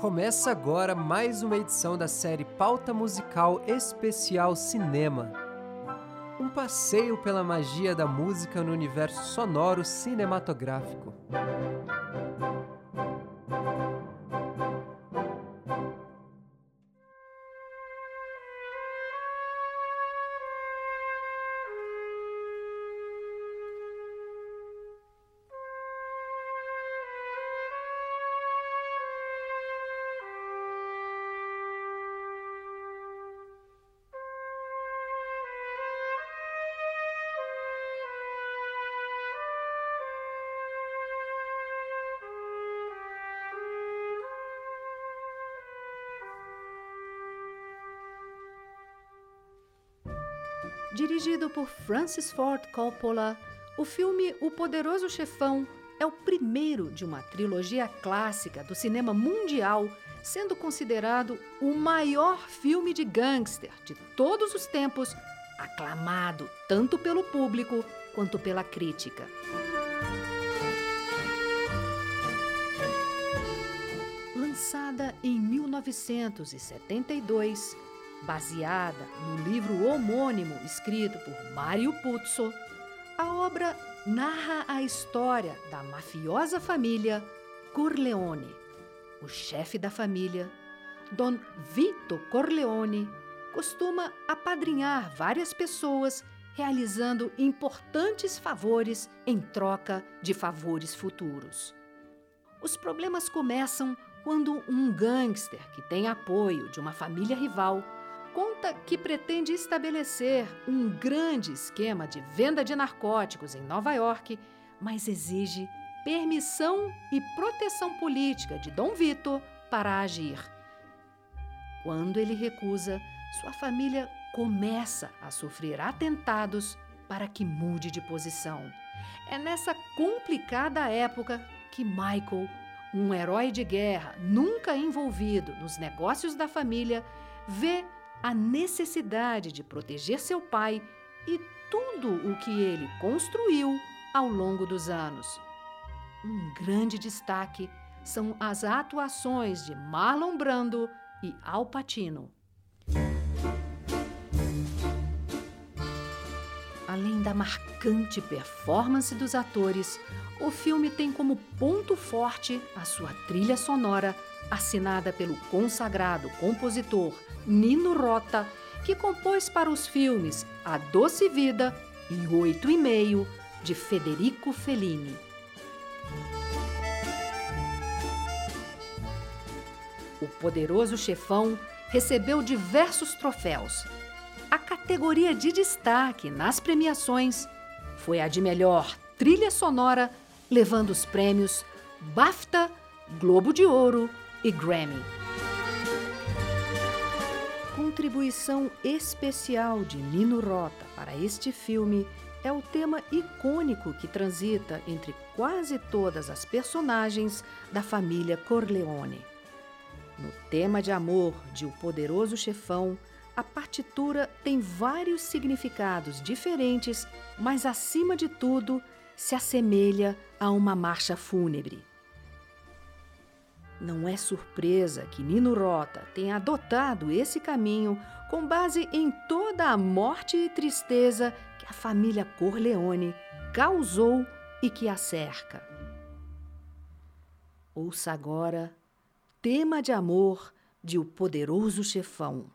Começa agora mais uma edição da série Pauta Musical Especial Cinema. Um passeio pela magia da música no universo sonoro cinematográfico. Dirigido por Francis Ford Coppola, o filme O Poderoso Chefão é o primeiro de uma trilogia clássica do cinema mundial, sendo considerado o maior filme de gangster de todos os tempos, aclamado tanto pelo público quanto pela crítica. Lançada em 1972, Baseada no livro homônimo escrito por Mario Puzo, a obra narra a história da mafiosa família Corleone. O chefe da família, Don Vito Corleone, costuma apadrinhar várias pessoas realizando importantes favores em troca de favores futuros. Os problemas começam quando um gangster que tem apoio de uma família rival conta que pretende estabelecer um grande esquema de venda de narcóticos em Nova York, mas exige permissão e proteção política de Dom Vito para agir. Quando ele recusa, sua família começa a sofrer atentados para que mude de posição. É nessa complicada época que Michael, um herói de guerra nunca envolvido nos negócios da família, vê a necessidade de proteger seu pai e tudo o que ele construiu ao longo dos anos. Um grande destaque são as atuações de Marlon Brando e Al Pacino. Além da marcante performance dos atores, o filme tem como ponto forte a sua trilha sonora, assinada pelo consagrado compositor Nino Rota, que compôs para os filmes A Doce Vida e Oito e Meio, de Federico Fellini. O Poderoso Chefão recebeu diversos troféus. A categoria de destaque nas premiações foi a de melhor trilha sonora, levando os prêmios BAFTA, Globo de Ouro e Grammy contribuição especial de Nino Rota para este filme é o tema icônico que transita entre quase todas as personagens da família Corleone. No tema de amor de O Poderoso Chefão, a partitura tem vários significados diferentes, mas acima de tudo se assemelha a uma marcha fúnebre. Não é surpresa que Nino Rota tenha adotado esse caminho com base em toda a morte e tristeza que a família Corleone causou e que a cerca. Ouça agora Tema de Amor de O Poderoso Chefão.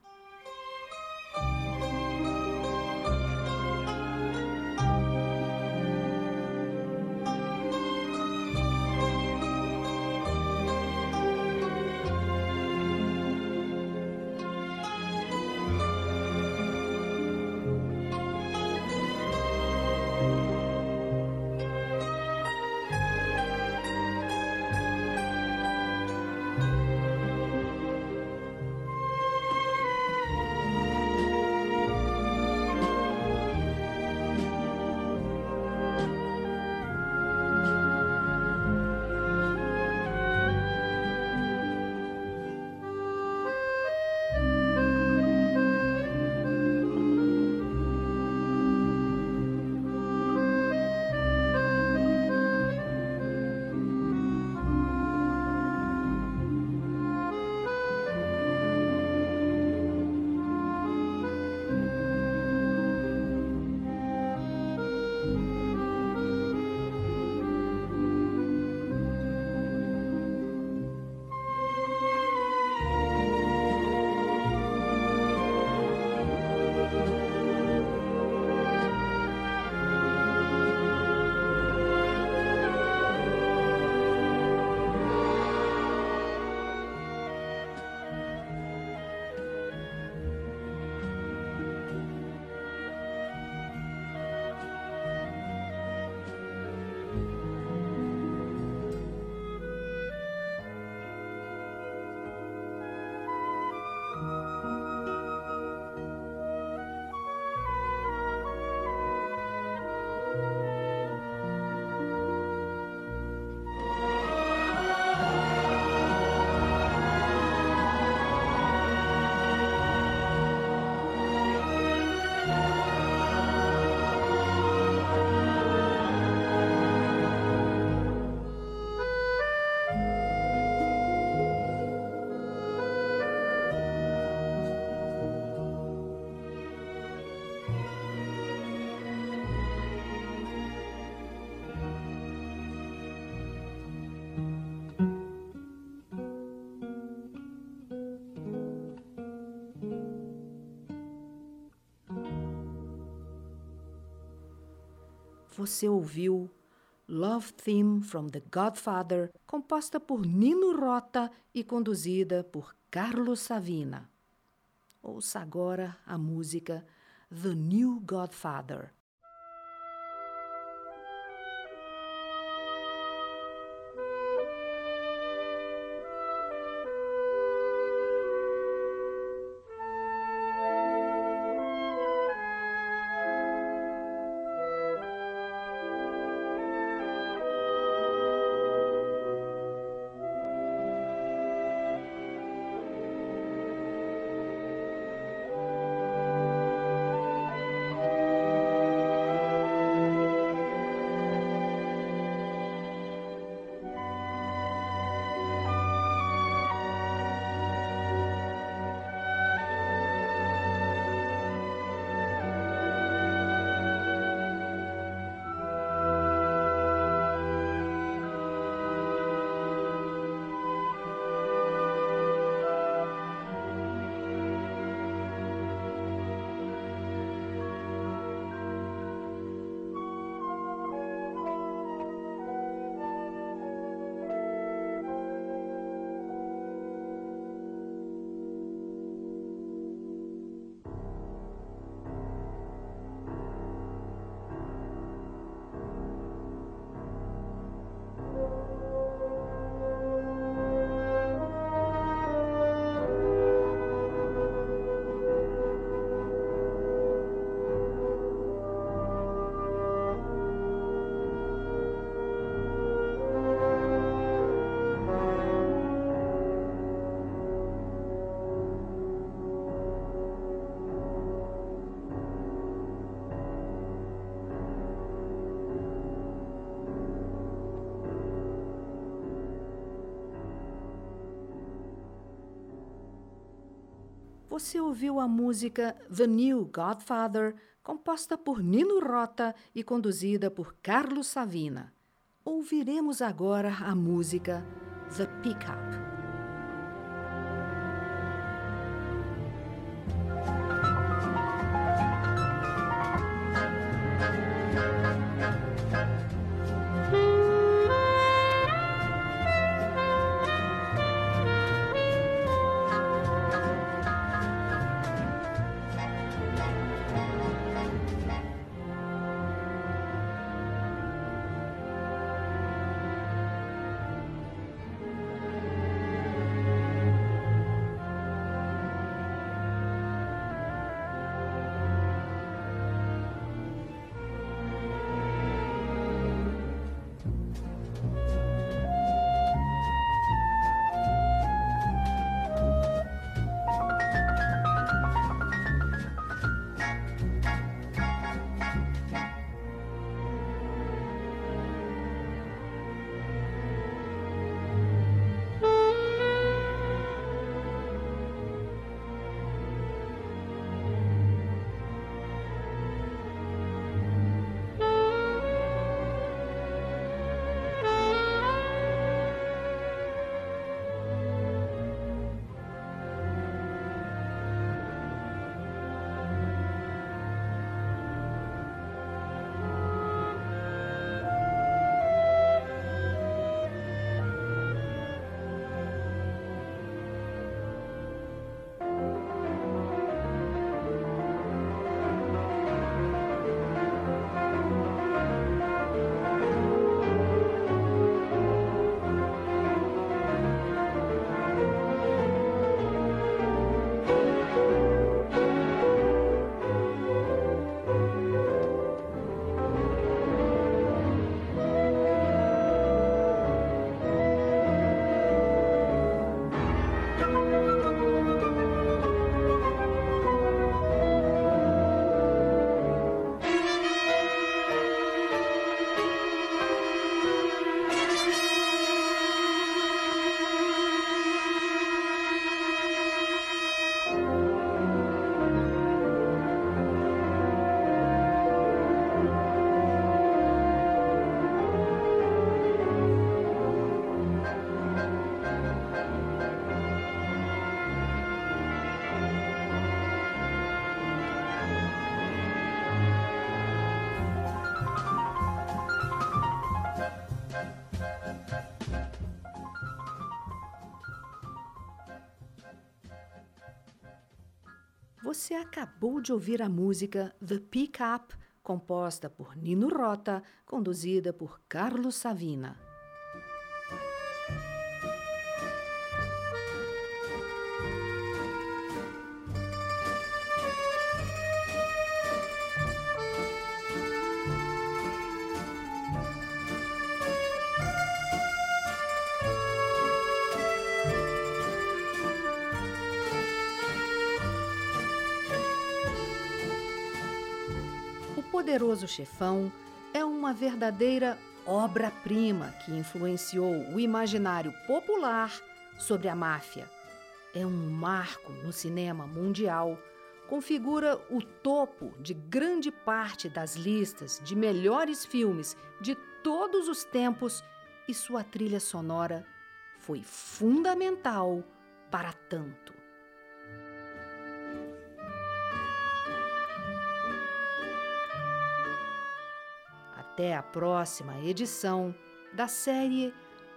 Você ouviu Love Theme from the Godfather, composta por Nino Rota e conduzida por Carlos Savina. Ouça agora a música The New Godfather, você ouviu a música The New Godfather, composta por Nino Rota e conduzida por Carlos Savina. Ouviremos agora a música The Pickup. Você acabou de ouvir a música The Pick Up, composta por Nino Rota, conduzida por Carlos Savina. Poderoso Chefão é uma verdadeira obra-prima que influenciou o imaginário popular sobre a máfia. É um marco no cinema mundial, configura o topo de grande parte das listas de melhores filmes de todos os tempos e sua trilha sonora foi fundamental para tanto. Até a próxima edição da série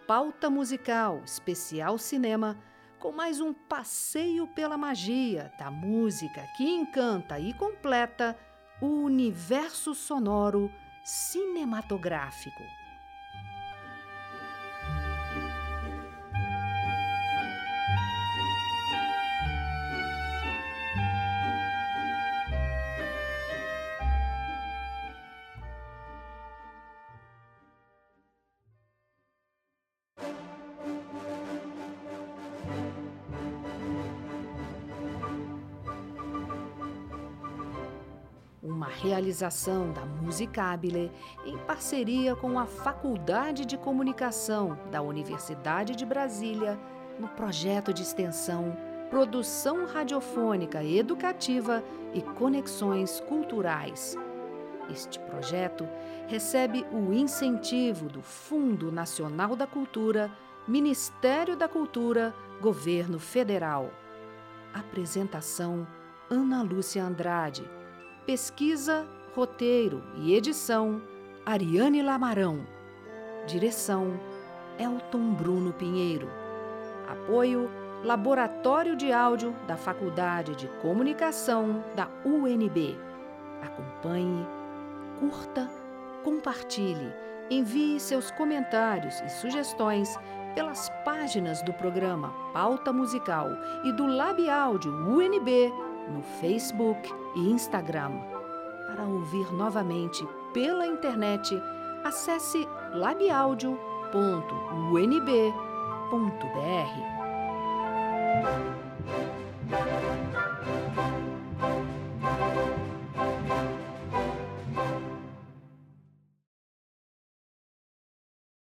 Pauta Musical Especial Cinema, com mais um passeio pela magia da música que encanta e completa o universo sonoro cinematográfico. Uma realização da Musicabile em parceria com a Faculdade de Comunicação da Universidade de Brasília, no projeto de extensão Produção Radiofônica Educativa e Conexões Culturais. Este projeto recebe o incentivo do Fundo Nacional da Cultura, Ministério da Cultura, Governo Federal. Apresentação Ana Lúcia Andrade Pesquisa, roteiro e edição: Ariane Lamarão. Direção: Elton Bruno Pinheiro. Apoio: Laboratório de Áudio da Faculdade de Comunicação da UNB. Acompanhe, curta, compartilhe, envie seus comentários e sugestões pelas páginas do programa Pauta Musical e do Lab Áudio UNB no Facebook e Instagram. Para ouvir novamente pela internet, acesse labiaudio.unb.br. thank